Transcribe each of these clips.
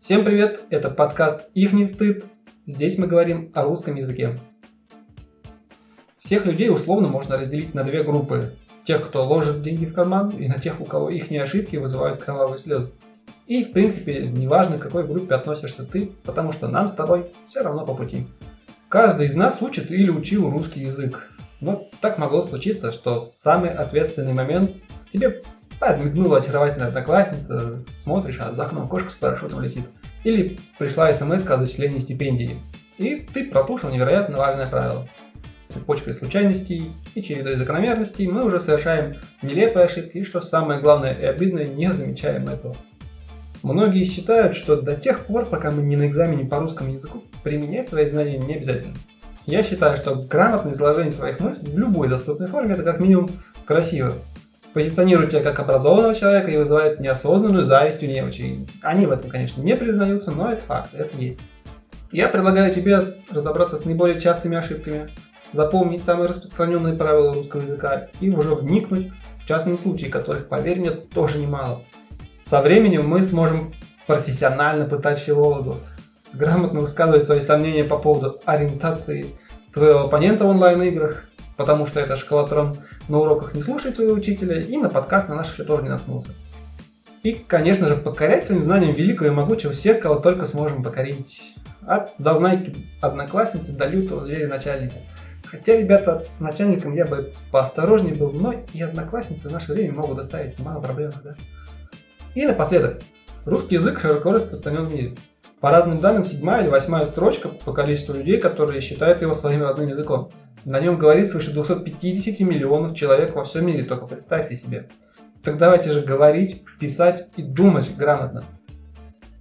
Всем привет, это подкаст «Их не стыд». Здесь мы говорим о русском языке. Всех людей условно можно разделить на две группы. Тех, кто ложит деньги в карман, и на тех, у кого их ошибки вызывают кровавые слезы. И, в принципе, неважно, к какой группе относишься ты, потому что нам с тобой все равно по пути. Каждый из нас учит или учил русский язык. Но так могло случиться, что в самый ответственный момент тебе подмигнула очаровательная одноклассница, смотришь, а за окном кошка с парашютом летит. Или пришла смс о зачислении стипендии. И ты прослушал невероятно важное правило. Цепочкой случайностей и чередой закономерностей мы уже совершаем нелепые ошибки и, что самое главное и обидное, не замечаем этого. Многие считают, что до тех пор, пока мы не на экзамене по русскому языку, применять свои знания не обязательно. Я считаю, что грамотное изложение своих мыслей в любой доступной форме это как минимум красиво. Позиционирует тебя как образованного человека и вызывает неосознанную зависть у неучей. Они в этом, конечно, не признаются, но это факт, это есть. Я предлагаю тебе разобраться с наиболее частыми ошибками, запомнить самые распространенные правила русского языка и уже вникнуть в частные случаи, которых, поверь мне, тоже немало. Со временем мы сможем профессионально пытать филологов, грамотно высказывать свои сомнения по поводу ориентации твоего оппонента в онлайн-играх, потому что это школотрон на уроках не слушает своего учителя и на подкаст на наш еще тоже не наткнулся. И, конечно же, покорять своим знанием великого и могучего всех, кого только сможем покорить. От зазнайки одноклассницы до лютого зверя начальника. Хотя, ребята, начальником я бы поосторожнее был, но и одноклассницы в наше время могут доставить мало проблем, да? И напоследок, русский язык широко распространен в мире. По разным данным, седьмая или восьмая строчка по количеству людей, которые считают его своим родным языком. На нем говорит свыше 250 миллионов человек во всем мире, только представьте себе. Так давайте же говорить, писать и думать грамотно.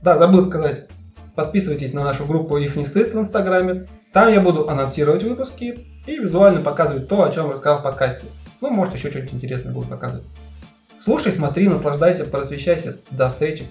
Да, забыл сказать. Подписывайтесь на нашу группу «Их не стыд» в Инстаграме. Там я буду анонсировать выпуски и визуально показывать то, о чем рассказал в подкасте. Ну, может, еще что-нибудь интересное буду показывать. Слушай, смотри, наслаждайся, просвещайся. До встречи.